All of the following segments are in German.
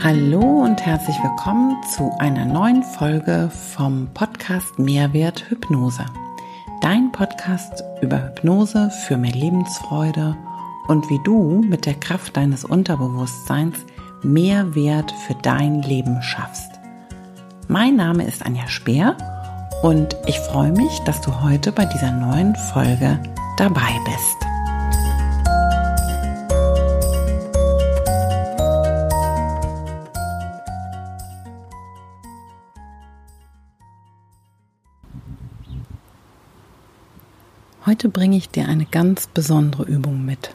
Hallo und herzlich willkommen zu einer neuen Folge vom Podcast Mehrwert Hypnose. Dein Podcast über Hypnose für mehr Lebensfreude und wie du mit der Kraft deines Unterbewusstseins mehr Wert für dein Leben schaffst. Mein Name ist Anja Speer und ich freue mich, dass du heute bei dieser neuen Folge dabei bist. Heute bringe ich dir eine ganz besondere Übung mit.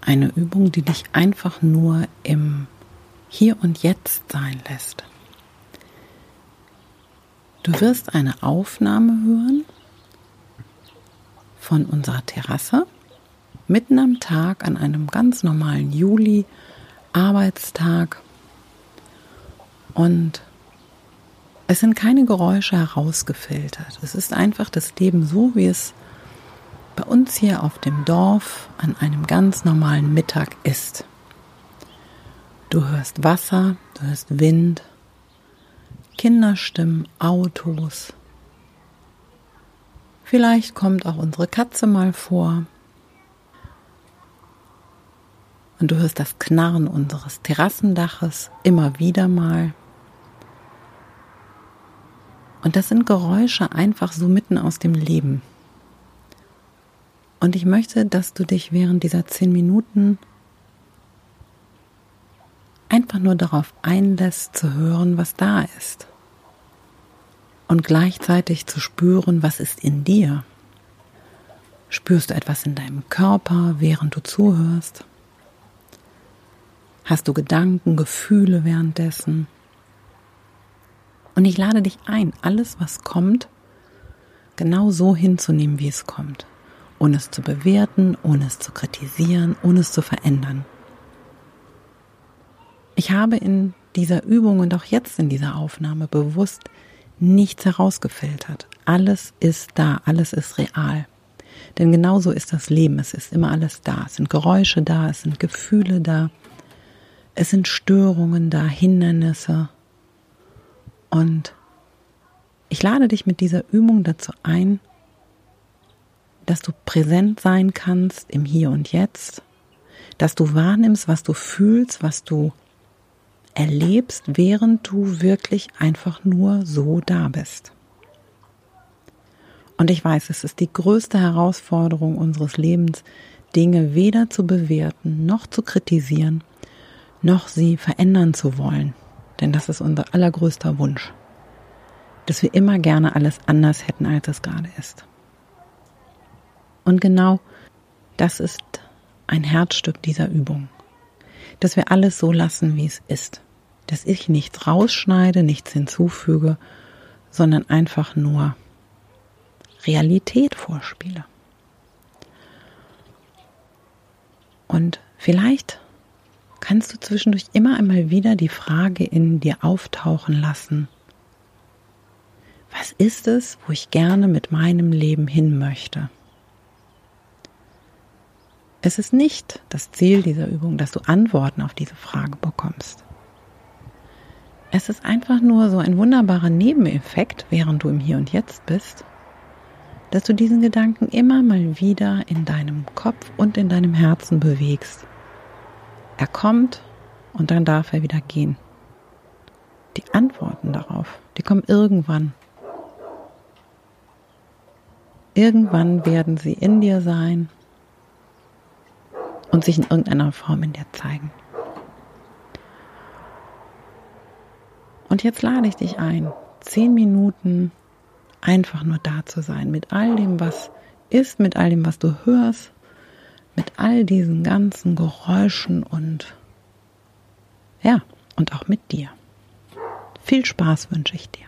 Eine Übung, die dich einfach nur im Hier und Jetzt sein lässt. Du wirst eine Aufnahme hören von unserer Terrasse mitten am Tag an einem ganz normalen Juli-Arbeitstag. Und es sind keine Geräusche herausgefiltert. Es ist einfach das Leben so, wie es bei uns hier auf dem Dorf an einem ganz normalen Mittag ist. Du hörst Wasser, du hörst Wind, Kinderstimmen, Autos. Vielleicht kommt auch unsere Katze mal vor. Und du hörst das Knarren unseres Terrassendaches immer wieder mal. Und das sind Geräusche einfach so mitten aus dem Leben. Und ich möchte, dass du dich während dieser zehn Minuten einfach nur darauf einlässt zu hören, was da ist. Und gleichzeitig zu spüren, was ist in dir. Spürst du etwas in deinem Körper, während du zuhörst? Hast du Gedanken, Gefühle währenddessen? Und ich lade dich ein, alles, was kommt, genau so hinzunehmen, wie es kommt. Ohne es zu bewerten, ohne es zu kritisieren, ohne es zu verändern. Ich habe in dieser Übung und auch jetzt in dieser Aufnahme bewusst nichts herausgefiltert. Alles ist da, alles ist real. Denn genauso ist das Leben. Es ist immer alles da. Es sind Geräusche da, es sind Gefühle da, es sind Störungen da, Hindernisse. Und ich lade dich mit dieser Übung dazu ein, dass du präsent sein kannst im Hier und Jetzt, dass du wahrnimmst, was du fühlst, was du erlebst, während du wirklich einfach nur so da bist. Und ich weiß, es ist die größte Herausforderung unseres Lebens, Dinge weder zu bewerten, noch zu kritisieren, noch sie verändern zu wollen. Denn das ist unser allergrößter Wunsch. Dass wir immer gerne alles anders hätten, als es gerade ist. Und genau das ist ein Herzstück dieser Übung. Dass wir alles so lassen, wie es ist. Dass ich nichts rausschneide, nichts hinzufüge, sondern einfach nur Realität vorspiele. Und vielleicht kannst du zwischendurch immer einmal wieder die Frage in dir auftauchen lassen, was ist es, wo ich gerne mit meinem Leben hin möchte? Es ist nicht das Ziel dieser Übung, dass du Antworten auf diese Frage bekommst. Es ist einfach nur so ein wunderbarer Nebeneffekt, während du im Hier und Jetzt bist, dass du diesen Gedanken immer mal wieder in deinem Kopf und in deinem Herzen bewegst er kommt und dann darf er wieder gehen. Die Antworten darauf, die kommen irgendwann. Irgendwann werden sie in dir sein und sich in irgendeiner Form in dir zeigen. Und jetzt lade ich dich ein, zehn Minuten einfach nur da zu sein, mit all dem, was ist, mit all dem, was du hörst, mit all diesen ganzen Geräuschen und ja, und auch mit dir. Viel Spaß wünsche ich dir.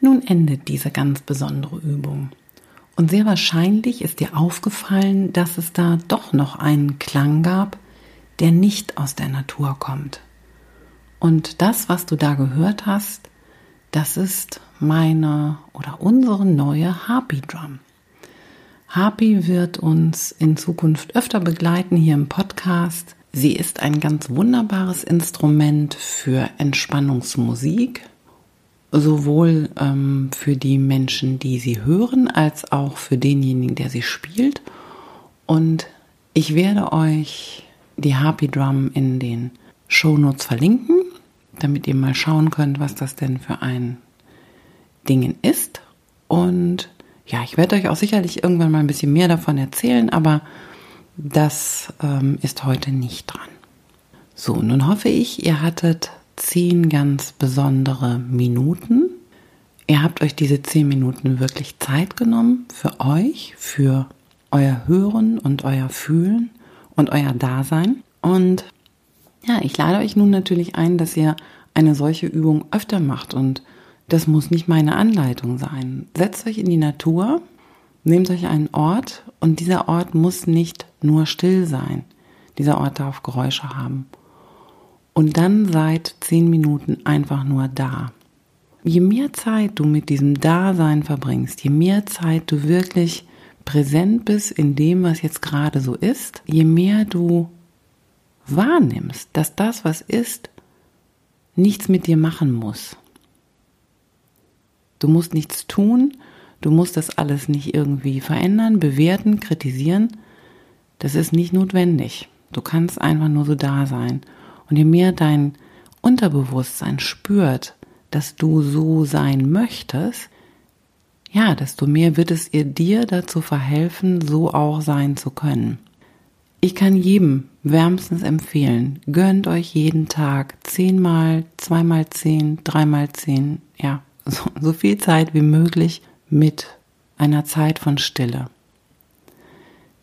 Nun endet diese ganz besondere Übung. Und sehr wahrscheinlich ist dir aufgefallen, dass es da doch noch einen Klang gab, der nicht aus der Natur kommt. Und das, was du da gehört hast, das ist meine oder unsere neue Harpy Drum. Harpy wird uns in Zukunft öfter begleiten hier im Podcast. Sie ist ein ganz wunderbares Instrument für Entspannungsmusik, sowohl ähm, für die Menschen, die sie hören, als auch für denjenigen, der sie spielt. Und ich werde euch die Harpy Drum in den Show Notes verlinken, damit ihr mal schauen könnt, was das denn für ein Ding ist. Und ja, ich werde euch auch sicherlich irgendwann mal ein bisschen mehr davon erzählen, aber das ähm, ist heute nicht dran. So, nun hoffe ich, ihr hattet zehn ganz besondere Minuten. Ihr habt euch diese zehn Minuten wirklich Zeit genommen für euch, für euer Hören und euer Fühlen und euer Dasein. Und ja, ich lade euch nun natürlich ein, dass ihr eine solche Übung öfter macht und das muss nicht meine Anleitung sein. Setzt euch in die Natur, nehmt euch einen Ort und dieser Ort muss nicht nur still sein. Dieser Ort darf Geräusche haben. Und dann seid zehn Minuten einfach nur da. Je mehr Zeit du mit diesem Dasein verbringst, je mehr Zeit du wirklich präsent bist in dem, was jetzt gerade so ist, je mehr du wahrnimmst, dass das, was ist, nichts mit dir machen muss. Du musst nichts tun, du musst das alles nicht irgendwie verändern, bewerten, kritisieren. Das ist nicht notwendig. Du kannst einfach nur so da sein. Und je mehr dein Unterbewusstsein spürt, dass du so sein möchtest, ja, desto mehr wird es ihr dir dazu verhelfen, so auch sein zu können. Ich kann jedem wärmstens empfehlen, gönnt euch jeden Tag zehnmal, zweimal zehn, dreimal zehn, ja, so, so viel Zeit wie möglich mit einer Zeit von Stille.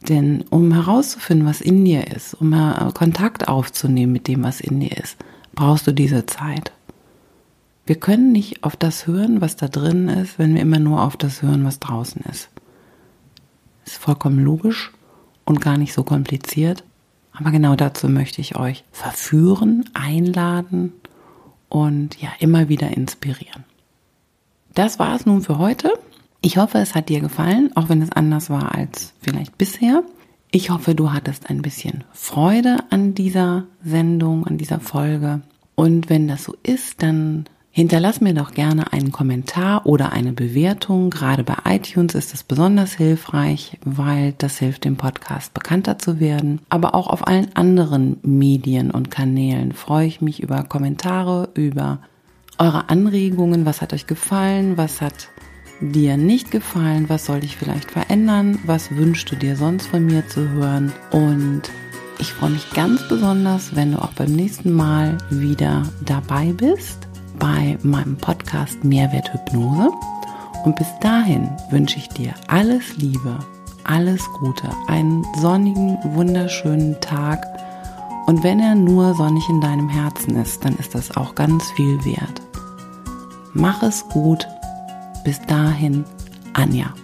Denn um herauszufinden, was in dir ist, um Kontakt aufzunehmen mit dem, was in dir ist, brauchst du diese Zeit. Wir können nicht auf das hören, was da drin ist, wenn wir immer nur auf das hören, was draußen ist. Ist vollkommen logisch und gar nicht so kompliziert. Aber genau dazu möchte ich euch verführen, einladen und ja immer wieder inspirieren. Das war es nun für heute. Ich hoffe, es hat dir gefallen, auch wenn es anders war als vielleicht bisher. Ich hoffe, du hattest ein bisschen Freude an dieser Sendung, an dieser Folge. Und wenn das so ist, dann Hinterlass mir doch gerne einen Kommentar oder eine Bewertung. Gerade bei iTunes ist es besonders hilfreich, weil das hilft dem Podcast bekannter zu werden. Aber auch auf allen anderen Medien und Kanälen freue ich mich über Kommentare, über eure Anregungen. Was hat euch gefallen? Was hat dir nicht gefallen? Was soll ich vielleicht verändern? Was wünschst du dir sonst von mir zu hören? Und ich freue mich ganz besonders, wenn du auch beim nächsten Mal wieder dabei bist bei meinem Podcast Mehrwerthypnose. Und bis dahin wünsche ich dir alles Liebe, alles Gute, einen sonnigen, wunderschönen Tag. Und wenn er nur sonnig in deinem Herzen ist, dann ist das auch ganz viel wert. Mach es gut. Bis dahin, Anja.